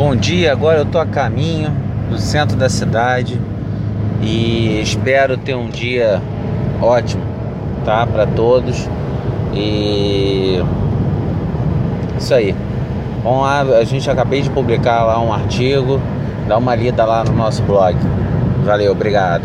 Bom dia, agora eu tô a caminho do centro da cidade e espero ter um dia ótimo, tá? Para todos. E isso aí. Bom, a gente acabei de publicar lá um artigo, dá uma lida lá no nosso blog. Valeu, obrigado.